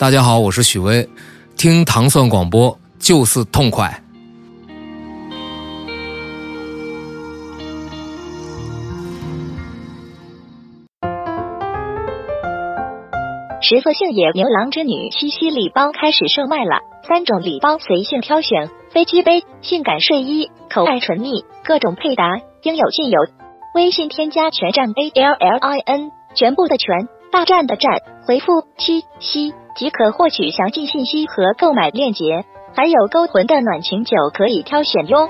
大家好，我是许巍，听糖蒜广播就是痛快。十色性野牛郎织女七夕礼包开始售卖了，三种礼包随性挑选，飞机杯、性感睡衣、口爱唇蜜，各种配搭应有尽有。微信添加全站 A L L I N，全部的全，大战的战，回复七夕即可获取详细信息和购买链接，还有勾魂的暖情酒可以挑选哟。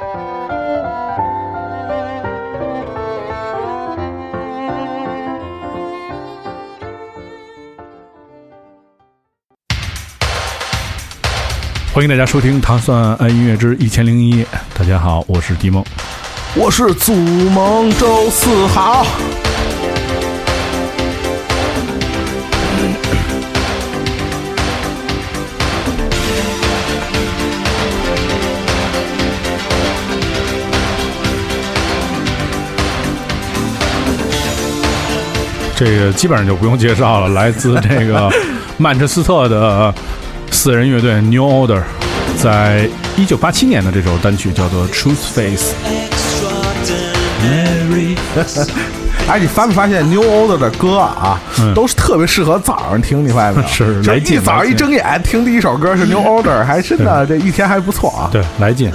欢迎大家收听《糖蒜爱音乐之一千零一夜》。大家好，我是迪梦。我是祖蒙周四好。这个基本上就不用介绍了，来自这个 曼彻斯特的四人乐队 New Order，在一九八七年的这首单曲叫做《Truth Face》。哎，你发没发现 New Order 的歌啊，都是特别适合早上听，你发现没有？是就来劲一早上一睁眼听第一首歌是 New Order，还真的这一天还不错啊。对，来劲。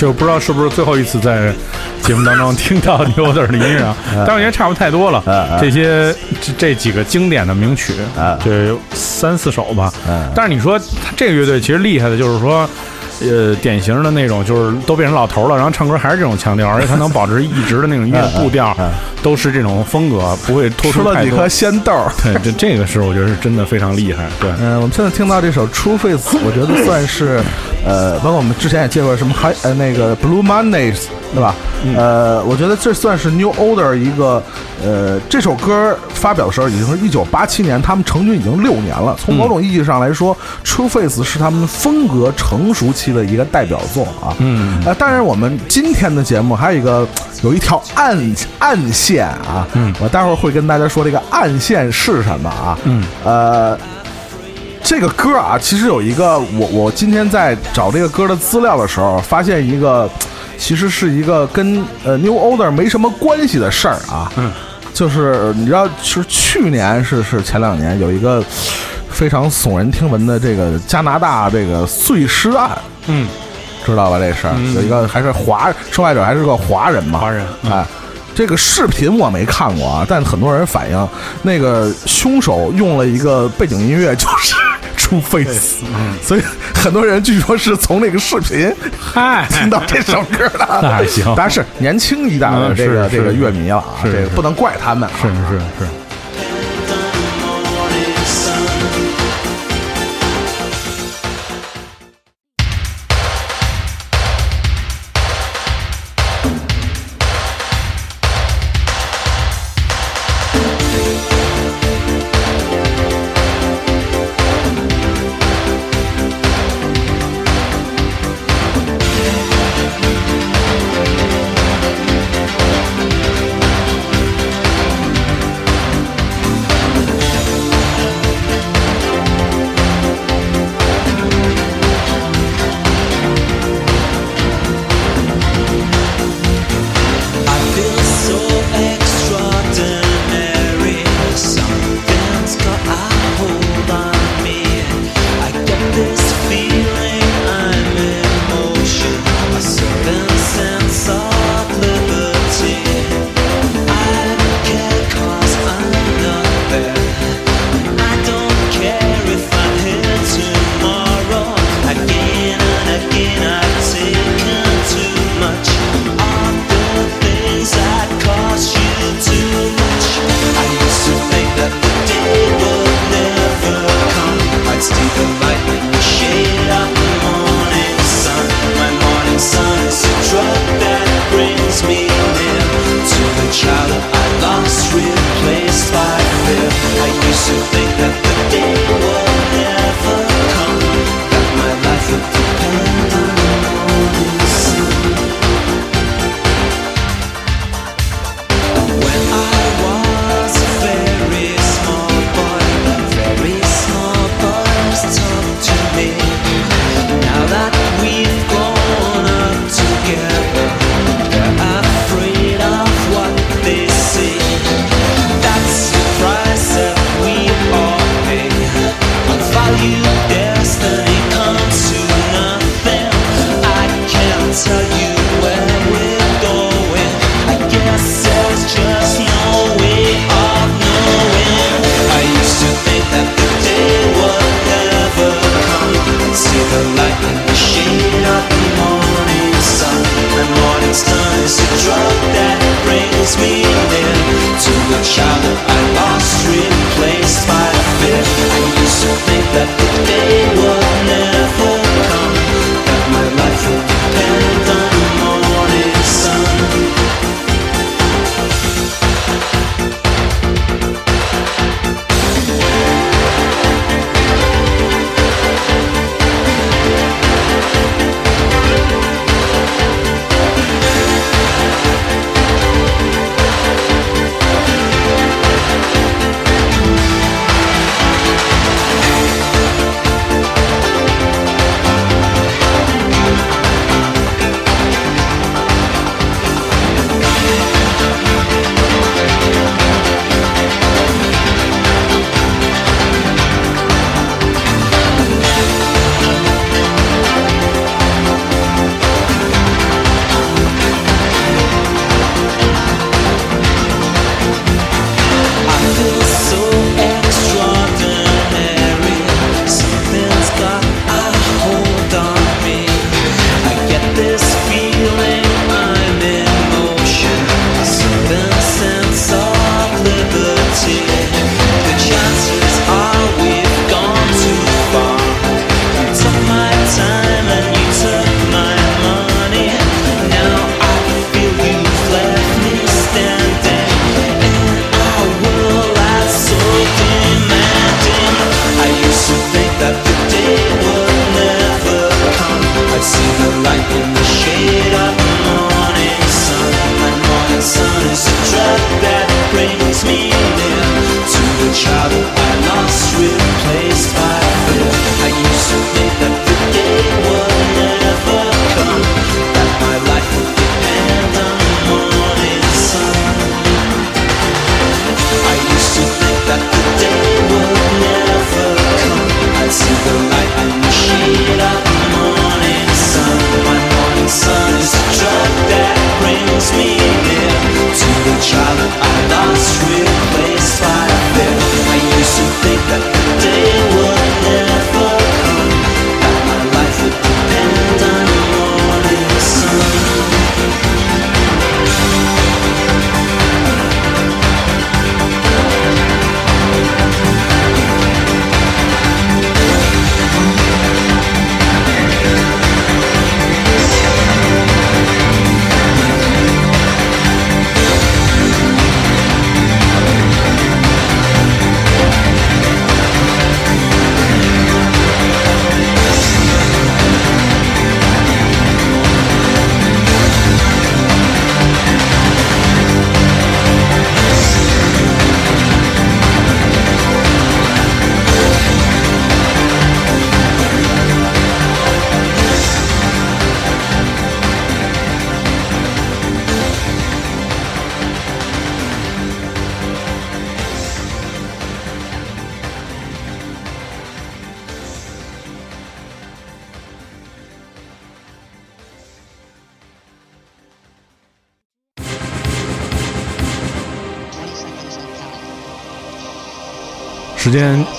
就不知道是不是最后一次在节目当中听到 Order 的音乐啊，但我觉得差不太多了。这些这这几个经典的名曲，这有三四首吧。但是你说这个乐队其实厉害的就是说。呃，典型的那种就是都变成老头了，然后唱歌还是这种腔调，而且他能保持一直的那种音乐步调，都是这种风格，不会突出了几颗。仙豆儿。对，这这个是我觉得是真的非常厉害。对，嗯，我们现在听到这首《True Face》，我觉得算是，呃，包括我们之前也介绍什么还呃那个 Blue Mondays，对吧？呃，我觉得这算是 New Order 一个，呃，这首歌发表的时候已经是一九八七年，他们成军已经六年了。从某种意义上来说，True Face》是他们风格成熟期的一个代表作啊。嗯，呃，当然我们今天的节目还有一个有一条暗暗线啊，嗯，我待会儿会跟大家说这个暗线是什么啊。嗯，呃。这个歌啊，其实有一个我我今天在找这个歌的资料的时候，发现一个，其实是一个跟呃 New Order 没什么关系的事儿啊。嗯，就是你知道，是去年是是前两年有一个非常耸人听闻的这个加拿大这个碎尸案。嗯，知道吧？这事儿、有一个还是华受害者还是个华人嘛？华人哎。这个视频我没看过啊，但很多人反映，那个凶手用了一个背景音乐，就是《True Face》，所以很多人据说是从那个视频嗨，听到这首歌的。那还行当然是年轻一代的嗯这个是这个是乐迷了啊，这个不能怪他们啊。是是是。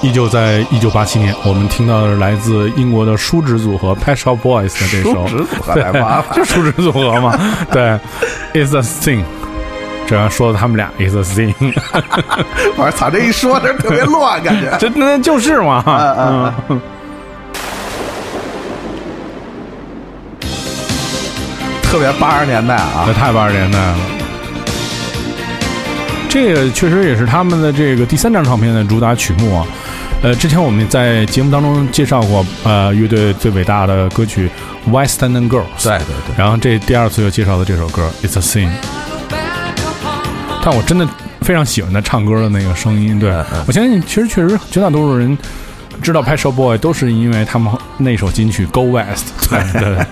依旧在一九八七年，我们听到的是来自英国的叔侄组合 Pet Shop Boys 的这首，叔侄组合来吧，就 叔侄组合嘛，对，Is a thing，这样说的他们俩 Is a thing，我操，这一说这特别乱，感觉，这那就是嘛，嗯嗯，特别八十年代啊，那太八十年代了。这个确实也是他们的这个第三张唱片的主打曲目啊，呃，之前我们在节目当中介绍过，呃，乐队最伟大的歌曲《Western Girls》，对对对，然后这第二次又介绍的这首歌《It's a Sin》，但我真的非常喜欢他唱歌的那个声音，对。我相信，其实确实绝大多数人。知道 p a s h o Boy 都是因为他们那首金曲《Go West》，对。对，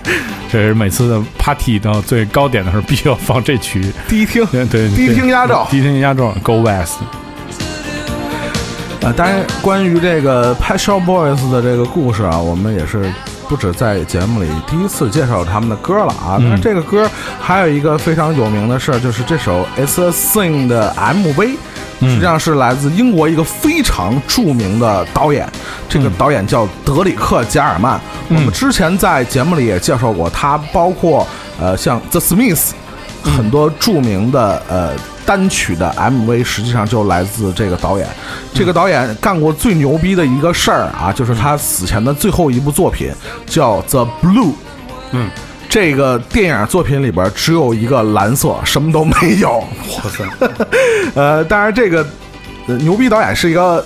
这是每次的 party 到最高点的时候必须要放这曲，第一听，对对，第一听压轴，第一听压轴，《Go West》。呃，当然，关于这个 p a s h o Boys 的这个故事啊，我们也是不止在节目里第一次介绍他们的歌了啊。那这个歌还有一个非常有名的事儿，就是这首《It's a Thing》的 MV。实际上是来自英国一个非常著名的导演，这个导演叫德里克·加尔曼。我们之前在节目里也介绍过他，包括呃像 The Smiths 很多著名的呃单曲的 MV，实际上就来自这个导演。这个导演干过最牛逼的一个事儿啊，就是他死前的最后一部作品叫《The Blue》。嗯。这个电影作品里边只有一个蓝色，什么都没有。哇塞！呃，当然这个牛逼导演是一个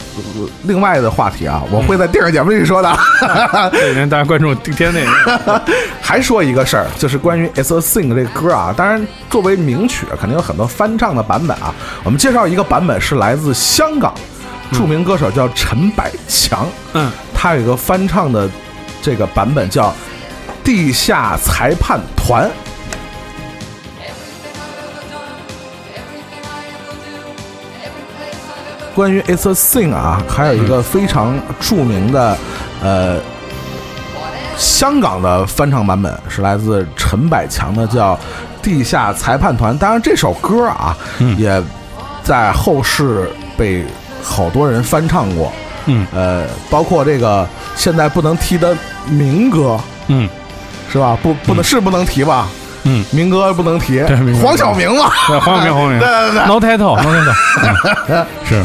另外的话题啊，我会在电影节目里说的。欢迎大家关注顶天电影。还说一个事儿，就是关于《It's a Thing》这歌啊，当然作为名曲，肯定有很多翻唱的版本啊。我们介绍一个版本，是来自香港著名歌手叫陈百强，嗯，他有一个翻唱的这个版本叫。地下裁判团。关于《It's a Thing》啊，还有一个非常著名的呃香港的翻唱版本，是来自陈百强的，叫《地下裁判团》。当然，这首歌啊，也在后世被好多人翻唱过。嗯，呃，包括这个现在不能提的民歌。嗯。是吧？不，不能是不能提吧？嗯，明哥不能提，黄晓明嘛？对，黄晓明，黄晓明，对对对，No title，No title，是。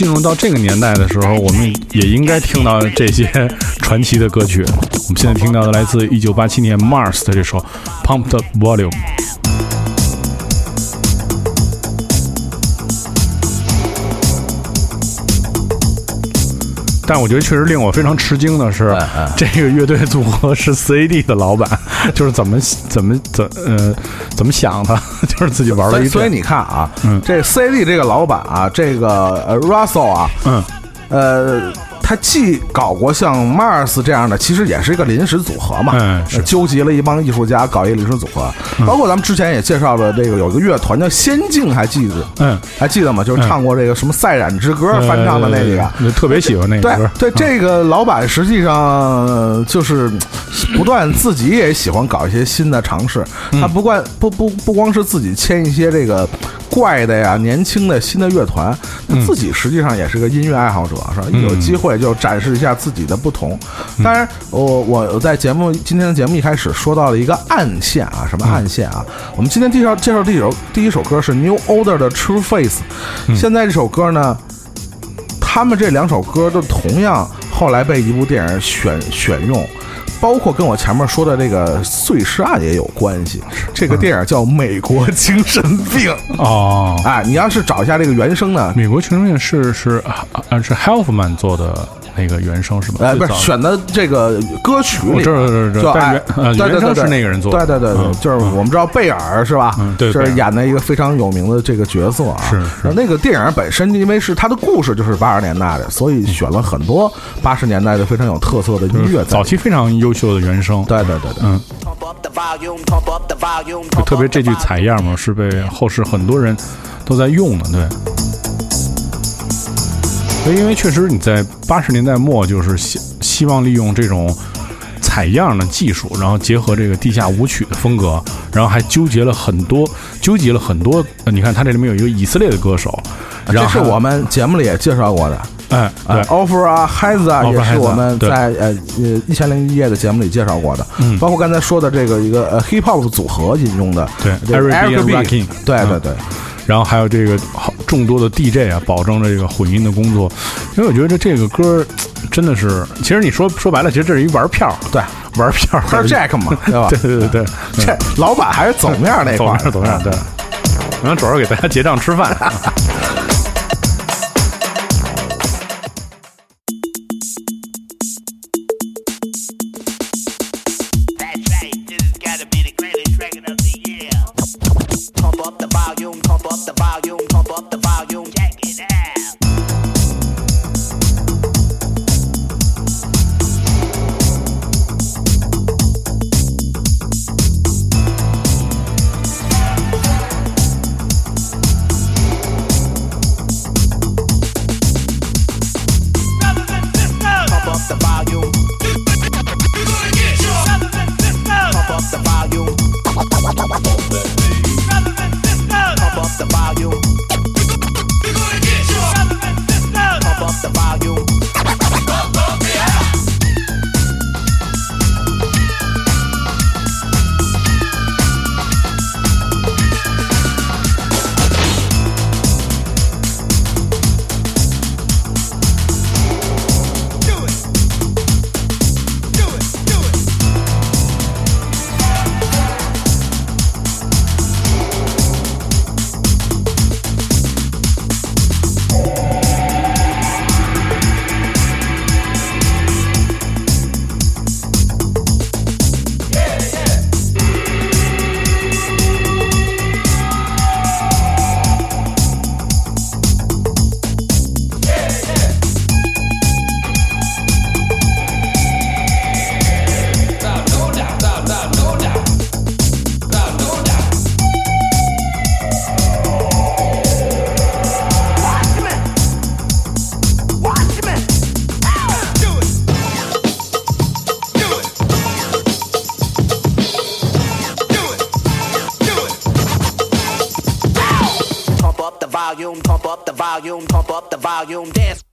进入到这个年代的时候，我们也应该听到这些传奇的歌曲。我们现在听到的来自一九八七年 Mars 的这首《Pumped Up Volume》。但我觉得确实令我非常吃惊的是，这个乐队组合是 CAD 的老板，就是怎么怎么怎呃怎么想的，就是自己玩了一。所以你看啊，这 CAD 这个老板啊，这个 Russell 啊，嗯，呃。他既搞过像 Mars 这样的，其实也是一个临时组合嘛，嗯，纠集了一帮艺术家搞一个临时组合，包括咱们之前也介绍了这个有一个乐团叫仙境，还记得？嗯，还记得吗？就是唱过这个什么《赛染之歌》翻唱的那个，特别喜欢那个歌。对，这个老板实际上就是不断自己也喜欢搞一些新的尝试，他不光不不不光是自己签一些这个。怪的呀，年轻的新的乐团，他自己实际上也是个音乐爱好者，是吧？一有机会就展示一下自己的不同。当然，我我在节目今天的节目一开始说到了一个暗线啊，什么暗线啊？我们今天介绍介绍第一首第一首歌是 New Order 的 True Face。现在这首歌呢，他们这两首歌都同样后来被一部电影选选用。包括跟我前面说的这个碎尸案也有关系。这个电影叫《美国精神病》哦，哎，你要是找一下这个原声呢，《美国精神病》是是啊是 Healthman 做的。那个原声是吧？哎，不是选的这个歌曲里，这这这，但原原声是那个人做的。对对对对，就是我们知道贝尔是吧？对，是演的一个非常有名的这个角色啊。是那个电影本身，因为是他的故事就是八十年代的，所以选了很多八十年代的非常有特色的音乐。早期非常优秀的原声。对对对对，嗯。特别这句采样嘛，是被后世很多人都在用的，对。因为确实你在八十年代末就是希希望利用这种采样的技术，然后结合这个地下舞曲的风格，然后还纠结了很多，纠结了很多。你看，它这里面有一个以色列的歌手，这是我们节目里也介绍过的。哎，对，Offer 啊，孩子啊，也是我们在呃呃一千零一夜的节目里介绍过的。嗯，包括刚才说的这个一个呃 Hip Hop 组合引用的，对，Eric B，对对对。然后还有这个好众多的 DJ 啊，保证了这个混音的工作。因为我觉得这这个歌真的是，其实你说说白了，其实这是一玩票，对，玩票，玩 Jack 嘛，对吧？对对对对，这老板还是走面那块，走面走面，对。然后主要给大家结账吃饭。volume, pump up the volume, pump up the volume, dance.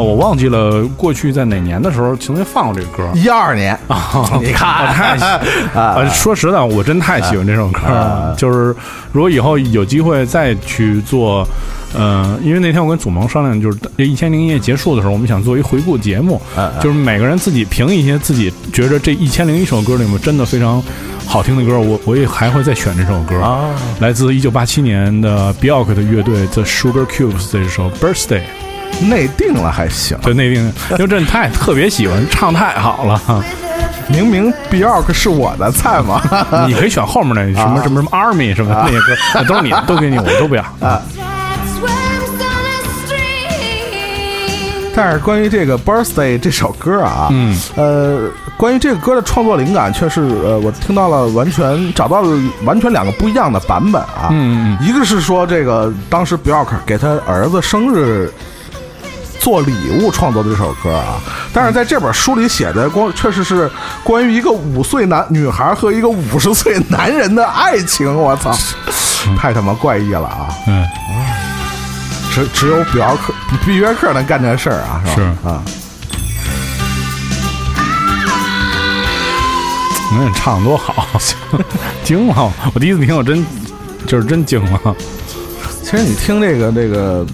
哦，我忘记了过去在哪年的时候曾经放过这个歌。一二年啊，你看，太 啊！说实在，我真太喜欢这首歌了。就是如果以后有机会再去做，嗯，因为那天我跟祖萌商量，就是这一千零一夜结束的时候，我们想做一回顾节目，就是每个人自己评一些自己觉着这一千零一首歌里面真的非常好听的歌。我我也还会再选这首歌啊，来自一九八七年的 Bjork 的乐队 The Sugar Cubes 这首 Birthday。内定了还行，对内定，因为这太特别喜欢唱太好了。明明 Bjork 是我的菜嘛，你可以选后面那什么什么什么 Army 什么那些歌，都是你 都给你，我都不要啊。但是关于这个 Birthday 这首歌啊，嗯，呃，关于这个歌的创作灵感，却是呃，我听到了完全找到了完全两个不一样的版本啊。嗯嗯，一个是说这个当时 Bjork 给他儿子生日。做礼物创作的这首歌啊，但是在这本书里写的光确实是关于一个五岁男女孩和一个五十岁男人的爱情，我操，太他妈怪异了啊！嗯，只只有比尔克、毕约克能干这事儿啊，是吧？啊，嗯，唱的多好，惊了！我第一次听，我真就是真惊了。其实你听这个这个。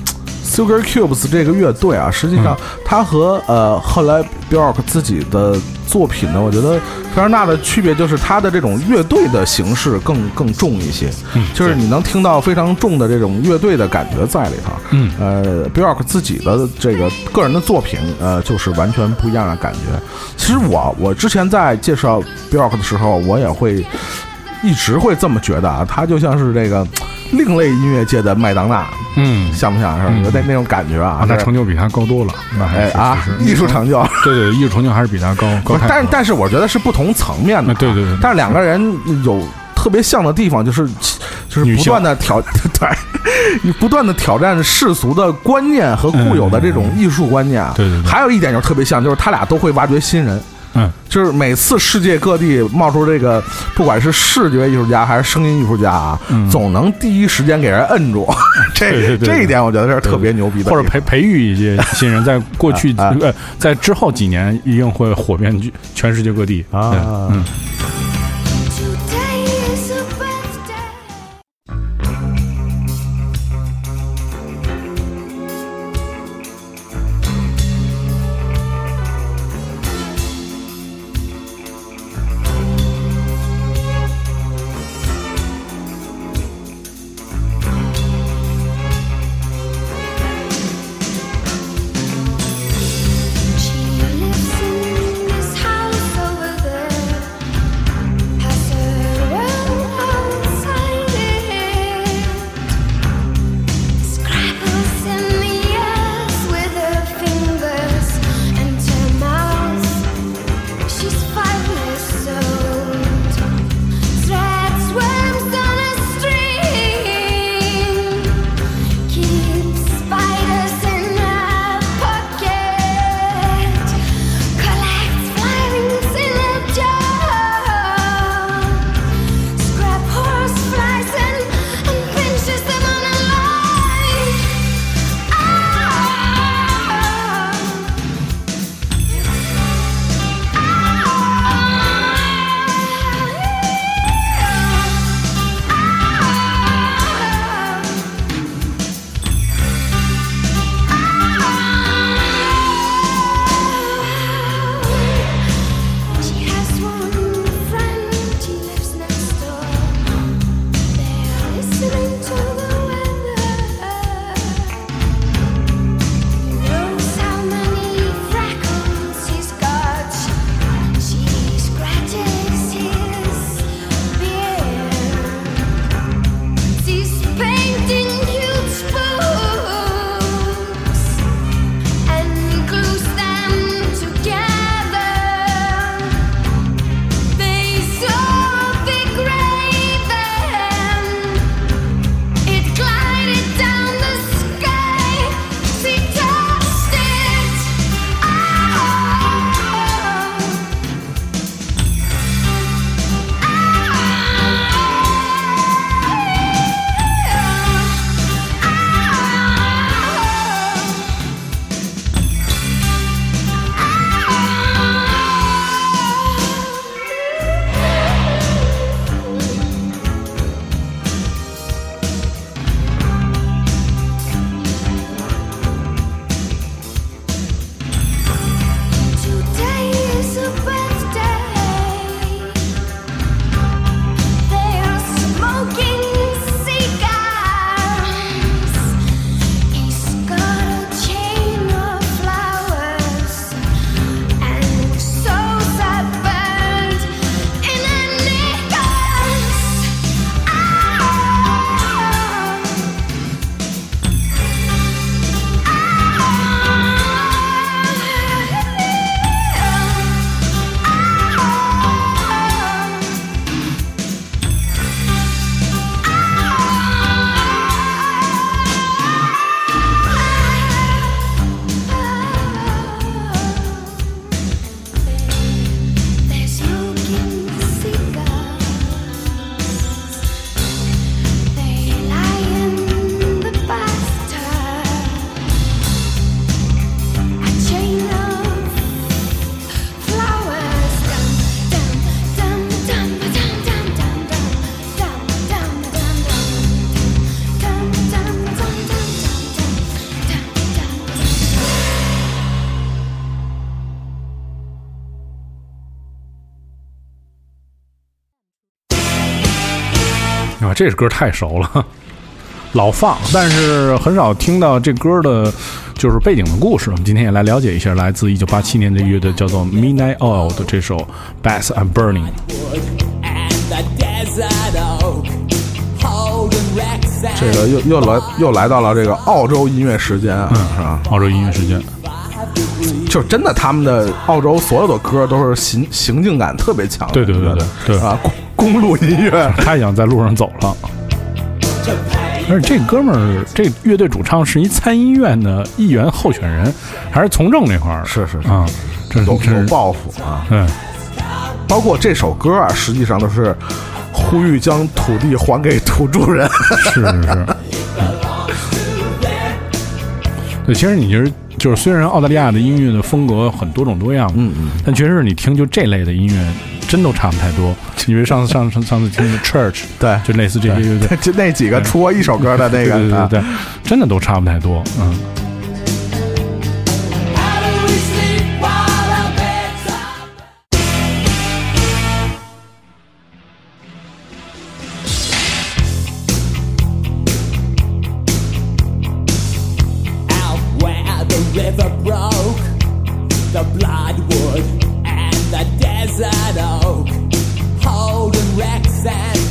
Sugar Cubes 这个乐队啊，实际上它和呃后来 Bjork 自己的作品呢，我觉得非常大的区别就是它的这种乐队的形式更更重一些，就是你能听到非常重的这种乐队的感觉在里头。嗯，呃，Bjork 自己的这个个人的作品，呃，就是完全不一样的感觉。其实我我之前在介绍 Bjork 的时候，我也会一直会这么觉得啊，他就像是这个。另类音乐界的麦当娜，嗯，像不像？是有那那种感觉啊？那成就比他高多了，那还啊，艺术成就，对对，艺术成就还是比他高。高但是但是，我觉得是不同层面的，对对对。但是两个人有特别像的地方，就是就是不断的挑，对，你不断的挑战世俗的观念和固有的这种艺术观念。对对。还有一点就是特别像，就是他俩都会挖掘新人。嗯，就是每次世界各地冒出这个，不管是视觉艺术家还是声音艺术家啊，总能第一时间给人摁住。这这一点我觉得是特别牛逼的。或者培培育一些新人，在过去 呃，在之后几年一定会火遍全世界各地啊。嗯。这首歌太熟了，老放，但是很少听到这歌的，就是背景的故事。我们今天也来了解一下，来自一九八七年的乐队叫做 Midnight Oil 的这首《Bass and Burning》。这个又又来又来到了这个澳洲音乐时间，嗯，是吧？澳洲音乐时间，就真的他们的澳洲所有的歌都是行行进感特别强，对对对对对啊，公公路音乐，他想在路上走了。而且这哥们儿，这乐队主唱是一参议院的议员候选人，还是从政那块儿？是是啊，这有有抱负啊。嗯，包括这首歌啊，实际上都是。呼吁将土地还给土著人，是是是。对，其实你就是，就是虽然澳大利亚的音乐的风格很多种多样，嗯嗯，但确实你听就这类的音乐，真都差不太多。因为上次 上上上次听的 Church，对，就类似这些，就 那几个出过一首歌的那个，对对对，真的都差不太多，嗯。River broke, the blood. and oak, holding racks and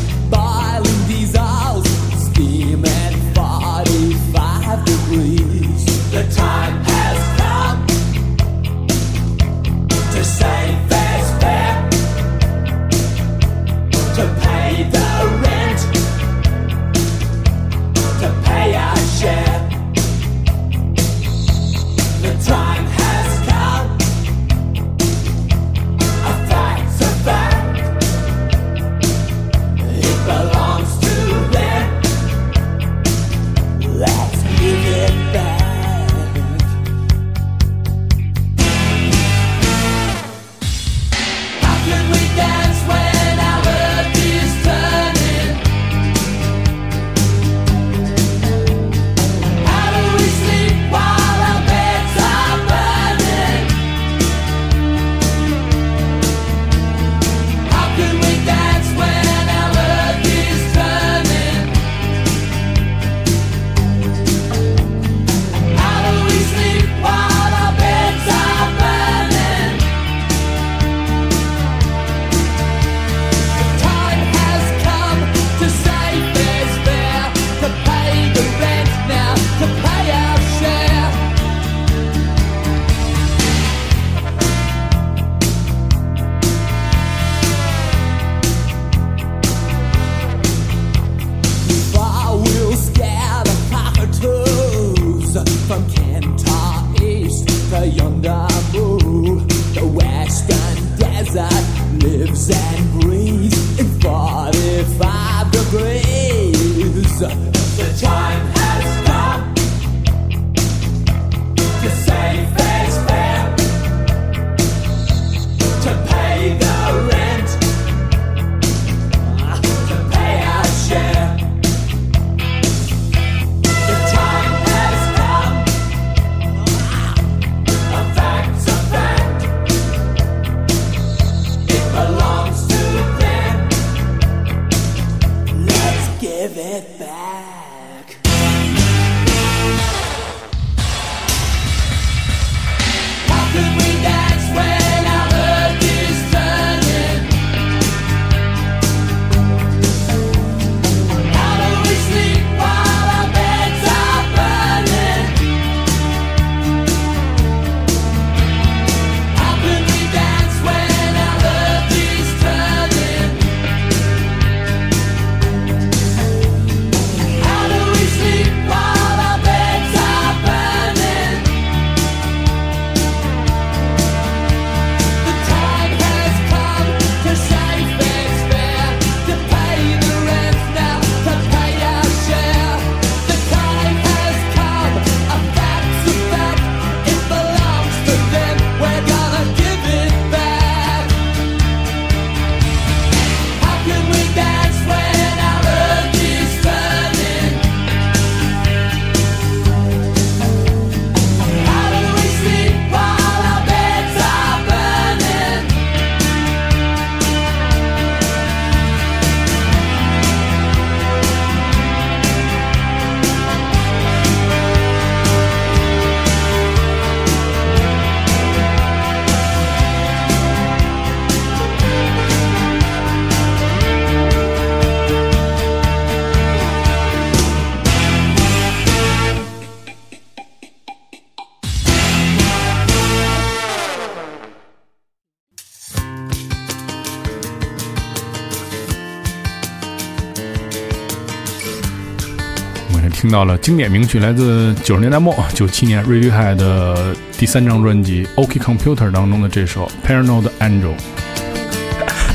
到了经典名曲，来自九十年代末九七年 Radiohead 的第三张专辑《OK Computer》当中的这首《Paranoid Angel》，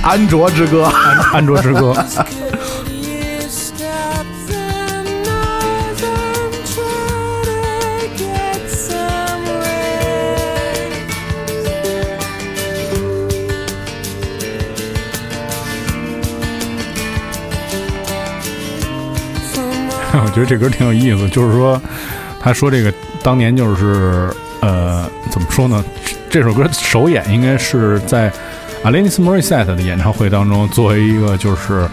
安卓之歌，安卓之歌。我觉得这歌挺有意思，就是说，他说这个当年就是呃，怎么说呢？这首歌首演应该是在 Alanis Morissette 的演唱会当中，作为一个就是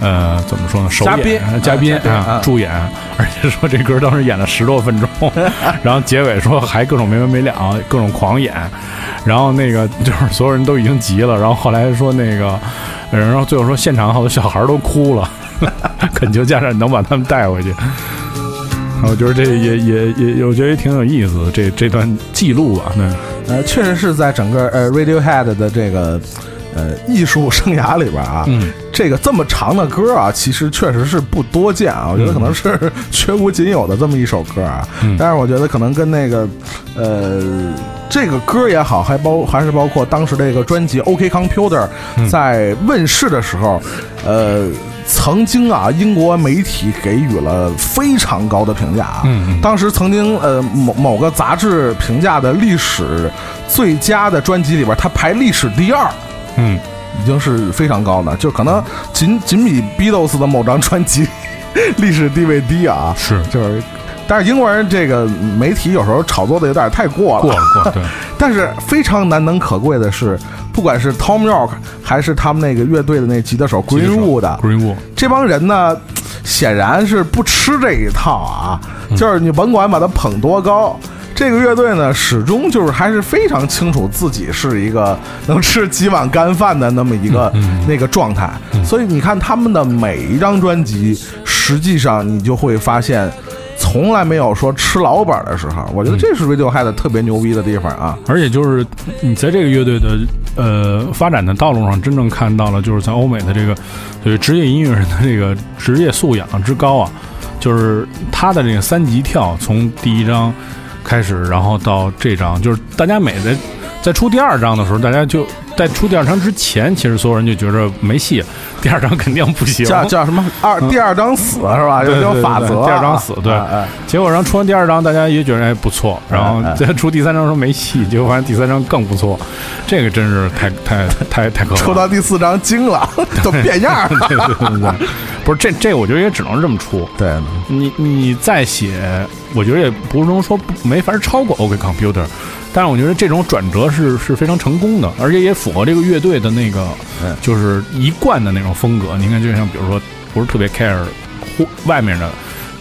呃，怎么说呢？首演嘉宾啊，助演，而且说这歌当时演了十多分钟，然后结尾说还各种没完没了，各种狂演，然后那个就是所有人都已经急了，然后后来说那个，然后最后说现场好多小孩都哭了。恳求家长能把他们带回去。我觉得这也也也，我觉得也挺有意思。这这段记录啊，那呃，确实是在整个呃 Radiohead 的这个呃艺术生涯里边啊，这个这么长的歌啊，其实确实是不多见啊。我觉得可能是 绝无仅有的这么一首歌啊。但是我觉得可能跟那个呃这个歌也好，还包还是包括当时这个专辑 OK Computer 在问世的时候，呃。曾经啊，英国媒体给予了非常高的评价啊。嗯，当时曾经呃某某个杂志评价的历史最佳的专辑里边，它排历史第二。嗯，已经是非常高的，就可能仅仅比 Beatles 的某张专辑历史地位低啊。是，就是，但是英国人这个媒体有时候炒作的有点太过了。过了过。对。但是非常难能可贵的是。不管是 Tom York 还是他们那个乐队的那吉他手 Greenwood，Greenwood 这帮人呢，显然是不吃这一套啊。就是你甭管把他捧多高，这个乐队呢，始终就是还是非常清楚自己是一个能吃几碗干饭的那么一个那个状态。所以你看他们的每一张专辑，实际上你就会发现。从来没有说吃老本的时候，我觉得这是 Radiohead 特别牛逼的地方啊！而且就是你在这个乐队的呃发展的道路上，真正看到了就是在欧美的这个对职业音乐人的这个职业素养之高啊！就是他的这个三级跳，从第一章开始，然后到这章，就是大家每在在出第二章的时候，大家就。在出第二章之前，其实所有人就觉着没戏，第二章肯定不行。叫叫什么二第二章死是吧？有有法则。第二章死，对。结果然后出完第二章，大家也觉得哎不错，然后再出第三章说没戏，结果发现第三章更不错。这个真是太太太太可怕。出到第四章惊了，都变样了。对对对，不是这这，我觉得也只能这么出。对，你你再写，我觉得也不能说没法超过 OK Computer。但是我觉得这种转折是是非常成功的，而且也符合这个乐队的那个，就是一贯的那种风格。你看，就像比如说，不是特别 care 外面的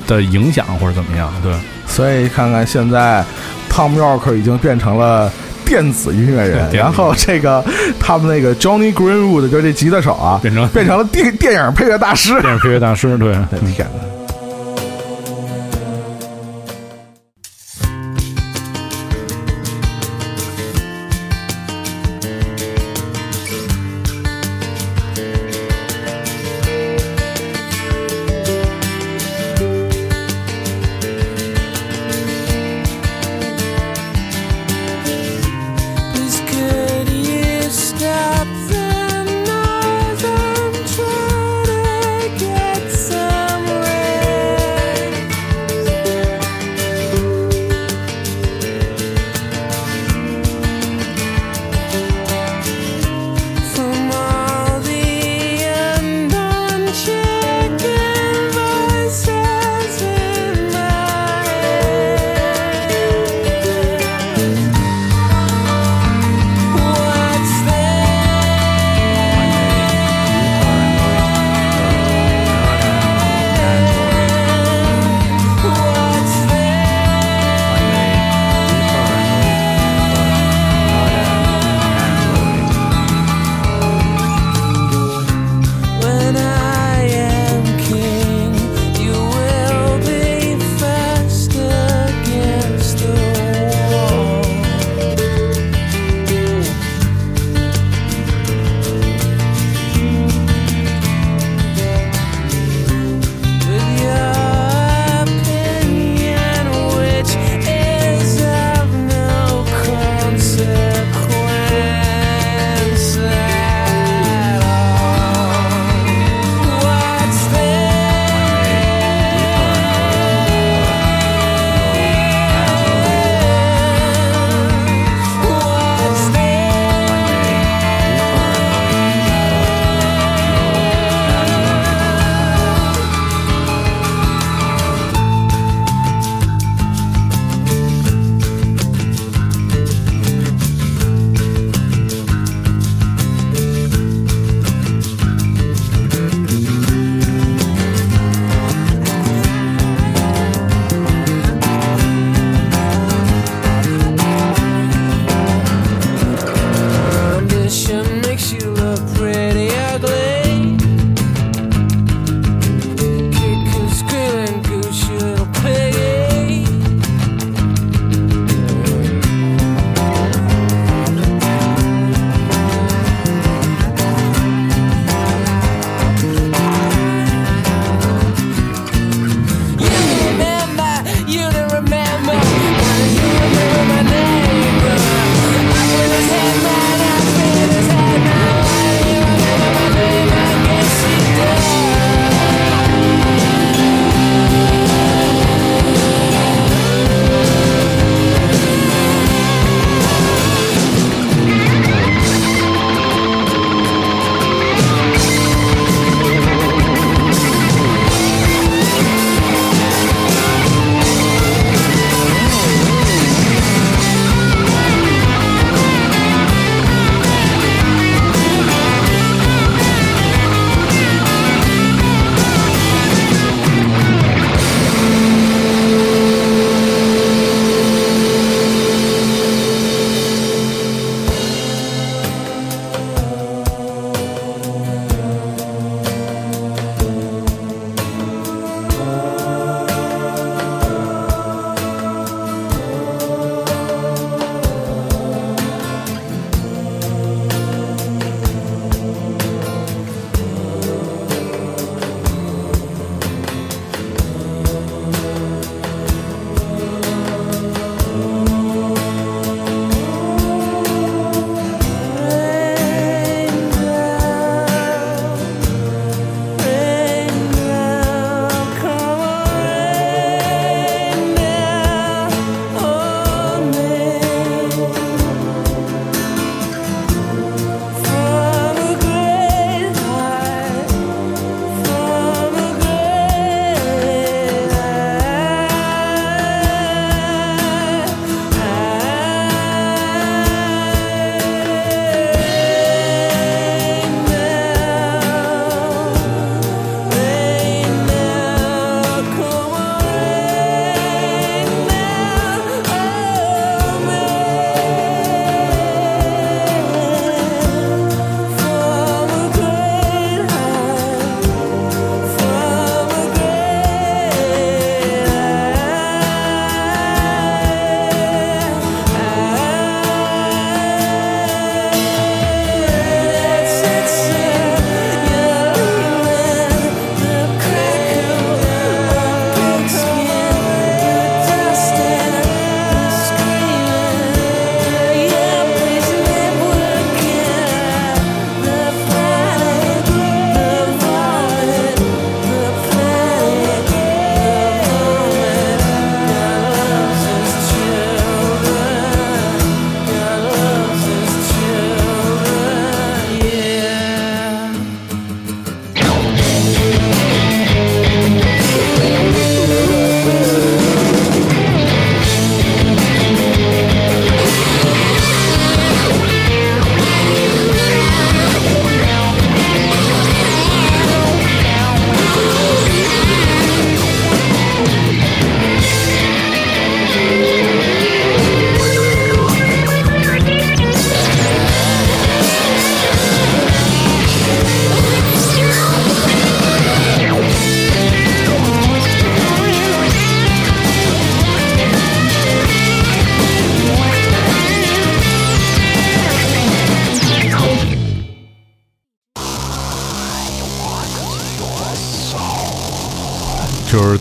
的影响或者怎么样，对。所以看看现在，Tom York 已经变成了电子音乐人，然后这个他们那个 Johnny Greenwood 就这吉他手啊，变成变成了电电影配乐大师，电影配乐大师，对，天哪！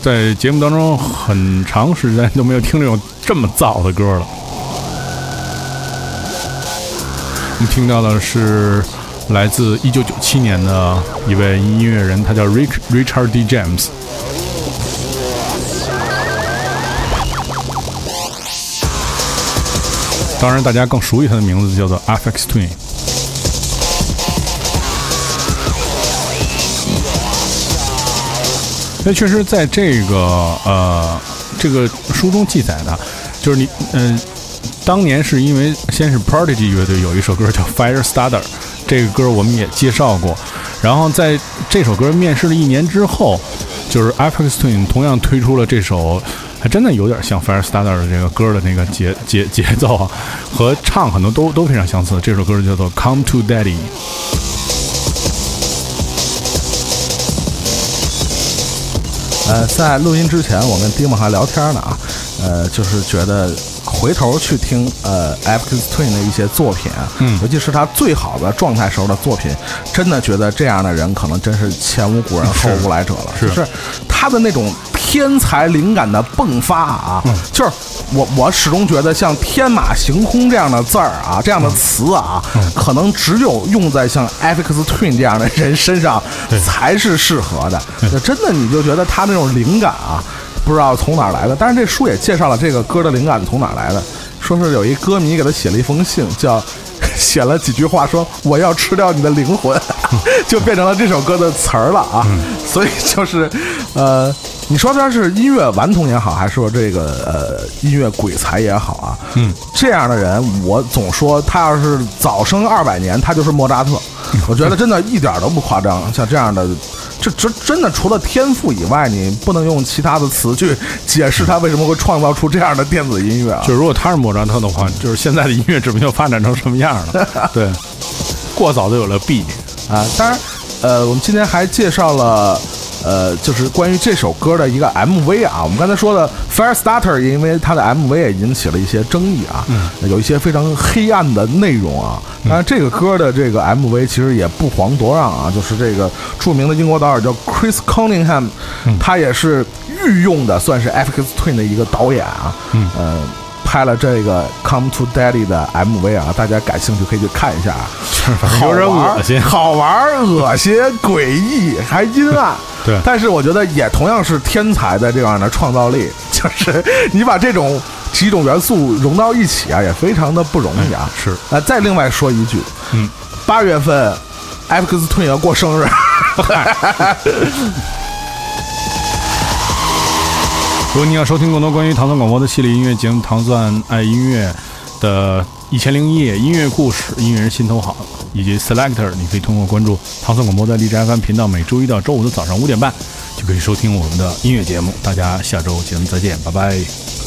在节目当中很长时间都没有听这种这么燥的歌了。我们听到的是来自一九九七年的一位音乐人，他叫 Rich Richard D James。当然，大家更熟悉他的名字叫做 Afex Twin。那确实，在这个呃这个书中记载的，就是你嗯，当年是因为先是 Prodigy 乐队有一首歌叫 Fire Starter，这个歌我们也介绍过。然后在这首歌面试了一年之后，就是 Afex Twin 同样推出了这首。还真的有点像 Firestarter 的这个歌的那个节节节奏啊，和唱很多都都非常相似。这首歌叫做《Come to Daddy》。呃，在录音之前，我跟丁梦还聊天呢啊，呃，就是觉得回头去听呃 F X Twin 的一些作品，嗯，尤其是他最好的状态时候的作品，真的觉得这样的人可能真是前无古人后无来者了，是他的那种。天才灵感的迸发啊，就是我我始终觉得像天马行空这样的字儿啊，这样的词啊，可能只有用在像 F X Twin 这样的人身上才是适合的。真的，你就觉得他那种灵感啊，不知道从哪来的。但是这书也介绍了这个歌的灵感从哪来的，说是有一歌迷给他写了一封信，叫写了几句话，说我要吃掉你的灵魂，就变成了这首歌的词儿了啊。所以就是，呃。你说他是音乐顽童也好，还是说这个呃音乐鬼才也好啊？嗯，这样的人，我总说他要是早生二百年，他就是莫扎特。我觉得真的一点都不夸张。像这样的，这真真的除了天赋以外，你不能用其他的词去解释他为什么会创造出这样的电子音乐啊。就如果他是莫扎特的话，就是现在的音乐指不定发展成什么样了。对，过早就有了弊啊。当然，呃，我们今天还介绍了。呃，就是关于这首歌的一个 MV 啊，我们刚才说的 Fire Starter，因为它的 MV 也引起了一些争议啊，有一些非常黑暗的内容啊。当然，这个歌的这个 MV 其实也不遑多让啊，就是这个著名的英国导演叫 Chris Cunningham，他也是御用的，算是 FX Twin 的一个导演啊。嗯。拍了这个《Come to Daddy》的 MV 啊，大家感兴趣可以去看一下啊。有点恶心，好玩、恶心、诡异，还阴暗。对，但是我觉得也同样是天才的这样的创造力，就是你把这种几种元素融到一起啊，也非常的不容易啊。是。那再另外说一句，嗯，八月份，F X Twin 要过生日。如果你要收听更多关于糖蒜广播的系列音乐节目《糖蒜爱音乐》的一千零一夜音乐故事、音乐人心头好以及 Selector，你可以通过关注唐宋广播在荔枝 FM 频道，每周一到周五的早上五点半就可以收听我们的音乐节目。大家下周节目再见，拜拜。